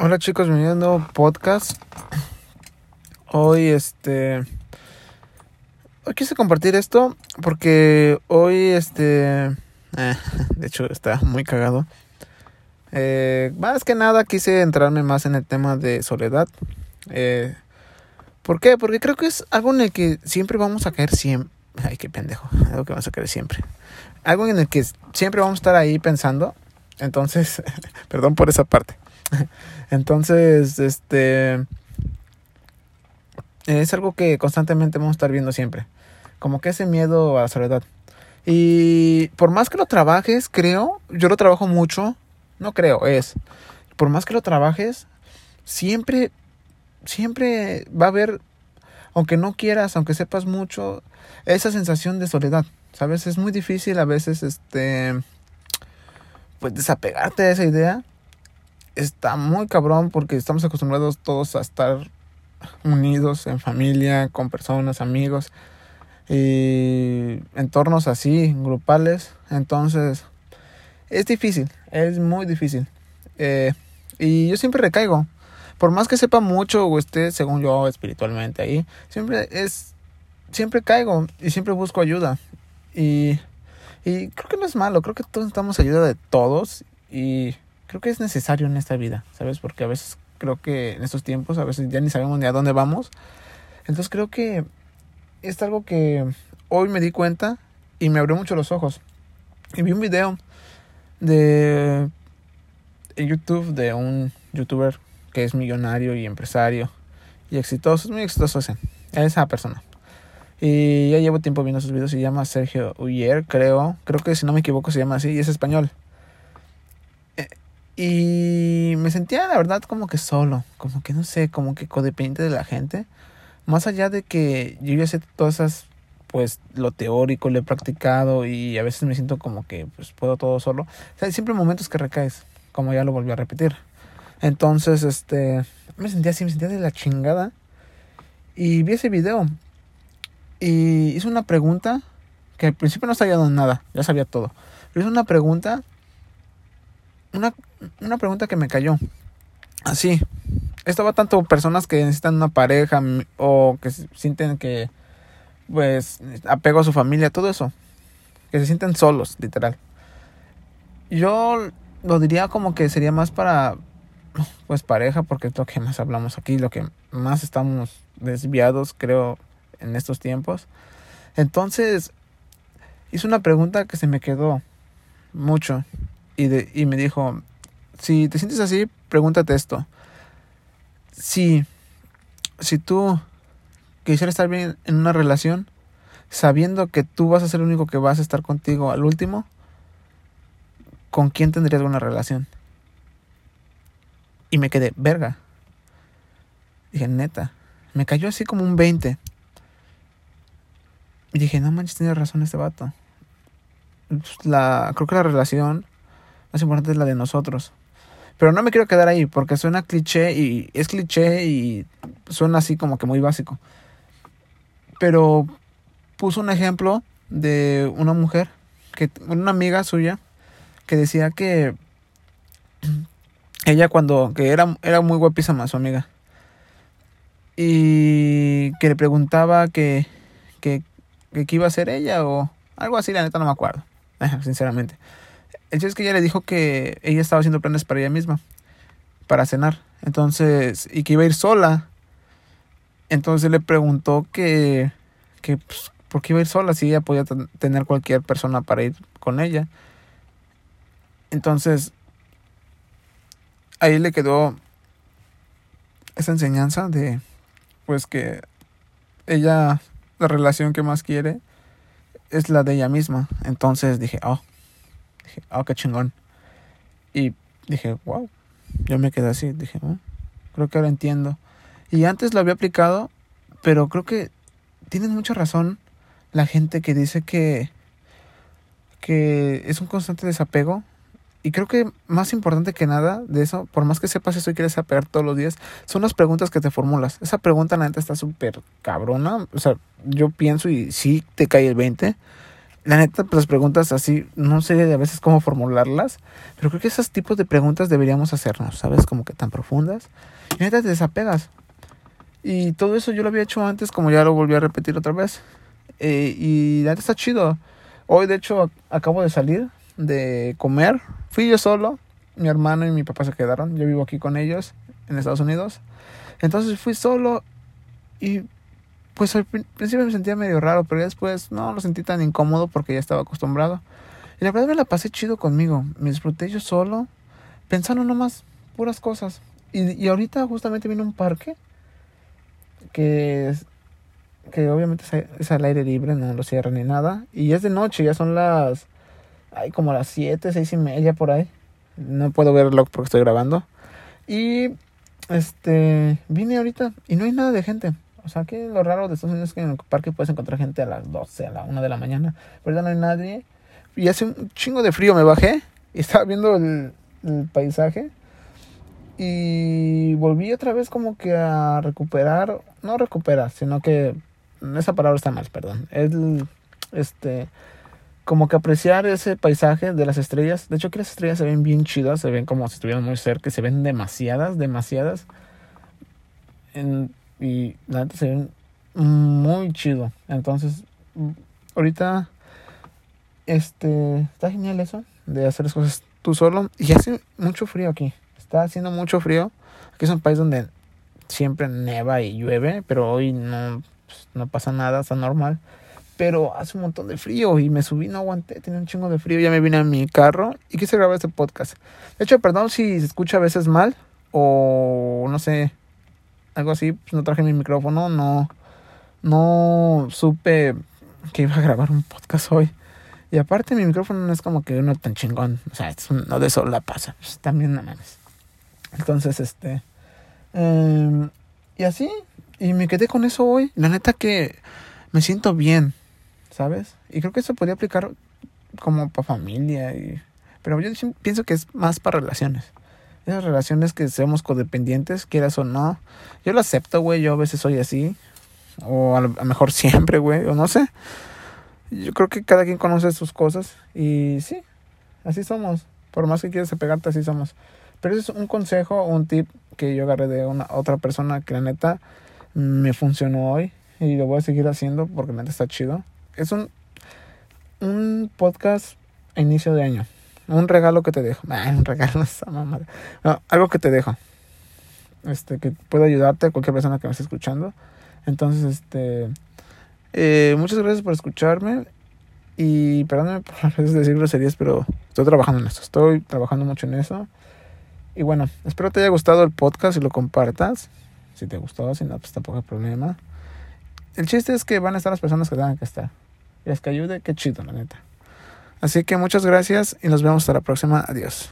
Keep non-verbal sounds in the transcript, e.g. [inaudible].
Hola chicos, bienvenidos a un nuevo podcast. Hoy este hoy quise compartir esto porque hoy este eh, de hecho está muy cagado. Eh, más que nada quise entrarme más en el tema de soledad. Eh, ¿Por qué? Porque creo que es algo en el que siempre vamos a caer siempre. Ay, qué pendejo. Algo que vamos a caer siempre. Algo en el que siempre vamos a estar ahí pensando. Entonces, [laughs] perdón por esa parte. [laughs] Entonces, este es algo que constantemente vamos a estar viendo siempre. Como que ese miedo a la soledad. Y por más que lo trabajes, creo, yo lo trabajo mucho, no creo, es, por más que lo trabajes, siempre, siempre va a haber, aunque no quieras, aunque sepas mucho, esa sensación de soledad, ¿sabes? Es muy difícil a veces, este, pues desapegarte de esa idea está muy cabrón porque estamos acostumbrados todos a estar unidos en familia, con personas, amigos y entornos así, grupales. Entonces, es difícil, es muy difícil. Eh, y yo siempre recaigo. Por más que sepa mucho o esté, según yo, espiritualmente ahí, siempre es, siempre caigo y siempre busco ayuda. Y, y creo que no es malo, creo que todos necesitamos ayuda de todos y creo que es necesario en esta vida, ¿sabes? Porque a veces creo que en estos tiempos a veces ya ni sabemos ni a dónde vamos. Entonces creo que es algo que hoy me di cuenta y me abrió mucho los ojos. Y vi un video de en YouTube de un youtuber que es millonario y empresario y exitoso, es muy exitoso ese, esa persona. Y ya llevo tiempo viendo sus videos, se llama Sergio Uyer, creo, creo que si no me equivoco se llama así y es español. Y me sentía la verdad como que solo, como que no sé, como que codependiente de la gente. Más allá de que yo ya sé todas esas, pues lo teórico lo he practicado y a veces me siento como que pues puedo todo solo. O sea, hay siempre momentos que recaes, como ya lo volví a repetir. Entonces, este, me sentía así, me sentía de la chingada. Y vi ese video. Y hizo una pregunta que al principio no sabía nada, ya sabía todo. Pero hizo una pregunta una, una pregunta que me cayó. Así. Estaba tanto personas que necesitan una pareja o que sienten que, pues, apego a su familia, todo eso. Que se sienten solos, literal. Yo lo diría como que sería más para, pues, pareja, porque es lo que más hablamos aquí, lo que más estamos desviados, creo, en estos tiempos. Entonces, hice una pregunta que se me quedó mucho y, de, y me dijo, si te sientes así, pregúntate esto. Si, si tú quisieras estar bien en una relación, sabiendo que tú vas a ser el único que vas a estar contigo al último, ¿con quién tendrías una relación? Y me quedé, verga. Dije, neta. Me cayó así como un 20. Y dije, no manches, tiene razón este vato. La, creo que la relación más importante es la de nosotros. Pero no me quiero quedar ahí porque suena cliché y es cliché y suena así como que muy básico. Pero puso un ejemplo de una mujer, que una amiga suya, que decía que [clears throat] ella cuando, que era, era muy guapísima su amiga. Y que le preguntaba que, que, que, iba a ser ella o algo así, la neta no me acuerdo, [laughs] sinceramente. El hecho es que ella le dijo que ella estaba haciendo planes para ella misma, para cenar. Entonces, y que iba a ir sola. Entonces le preguntó que, que pues, ¿por qué iba a ir sola si ella podía tener cualquier persona para ir con ella? Entonces, ahí le quedó esa enseñanza de, pues que ella, la relación que más quiere es la de ella misma. Entonces dije, oh, Dije, oh, qué chingón. Y dije, wow. Yo me quedé así. Dije, oh, creo que ahora entiendo. Y antes lo había aplicado, pero creo que tienen mucha razón la gente que dice que, que es un constante desapego. Y creo que más importante que nada de eso, por más que sepas eso y quieres apegar todos los días, son las preguntas que te formulas. Esa pregunta, la neta, está súper cabrona. O sea, yo pienso y sí te cae el 20 la neta, pues las preguntas así, no sé a veces cómo formularlas, pero creo que esos tipos de preguntas deberíamos hacernos, ¿sabes? Como que tan profundas. Y neta te desapegas. Y todo eso yo lo había hecho antes, como ya lo volví a repetir otra vez. Eh, y neta está chido. Hoy, de hecho, acabo de salir de comer. Fui yo solo, mi hermano y mi papá se quedaron. Yo vivo aquí con ellos en Estados Unidos. Entonces fui solo y pues al principio me sentía medio raro, pero después no lo sentí tan incómodo porque ya estaba acostumbrado. Y la verdad me la pasé chido conmigo. Me disfruté yo solo, pensando nomás puras cosas. Y, y ahorita justamente vino un parque que, que obviamente es al aire libre, no lo cierran ni nada. Y es de noche, ya son las... Hay como las 7, seis y media por ahí. No puedo verlo porque estoy grabando. Y este vine ahorita y no hay nada de gente. O sea, que lo raro de Estados Unidos es que en el parque puedes encontrar gente a las 12, a la 1 de la mañana. Pero no hay nadie. Y hace un chingo de frío. Me bajé y estaba viendo el, paisaje. Y volví otra vez como que a recuperar. No recuperar, sino que. Esa palabra está mal, perdón. Es este. Como que apreciar ese paisaje de las estrellas. De hecho, que las estrellas se ven bien chidas. Se ven como si estuvieran muy cerca. Se ven demasiadas, demasiadas. En, y la neta se ve muy chido. Entonces, ahorita, este, está genial eso, de hacer las cosas tú solo. Y hace mucho frío aquí. Está haciendo mucho frío. Aquí es un país donde siempre neva y llueve, pero hoy no, pues, no pasa nada, está normal. Pero hace un montón de frío y me subí, no aguanté, tenía un chingo de frío, ya me vine a mi carro y quise grabar este podcast. De hecho, perdón si se escucha a veces mal o no sé, algo así, pues no traje mi micrófono, no, no supe que iba a grabar un podcast hoy. Y aparte mi micrófono no es como que uno tan chingón, o sea, no de eso la pasa, pues también no mames. Entonces, este, em, y así, y me quedé con eso hoy. La neta que me siento bien, ¿sabes? Y creo que eso podría aplicar como para familia, y, pero yo pienso que es más para relaciones esas relaciones que seamos codependientes, quieras o no. Yo lo acepto, güey, yo a veces soy así. O a lo mejor [laughs] siempre, güey, o no sé. Yo creo que cada quien conoce sus cosas y sí, así somos. Por más que quieras apegarte, así somos. Pero ese es un consejo, un tip que yo agarré de una otra persona que la neta me funcionó hoy y lo voy a seguir haciendo porque la neta está chido. Es un, un podcast a inicio de año. Un regalo que te dejo. [laughs] un regalo, esa mamada. algo que te dejo. Este, que puede ayudarte a cualquier persona que me esté escuchando. Entonces, este. Eh, muchas gracias por escucharme. Y perdóname por [laughs] decir groserías, pero estoy trabajando en esto. Estoy trabajando mucho en eso. Y bueno, espero te haya gustado el podcast y lo compartas. Si te gustó, si no, pues tampoco hay problema. El chiste es que van a estar las personas que tengan que estar. Y es que ayude, qué chido, la neta. Así que muchas gracias y nos vemos hasta la próxima. Adiós.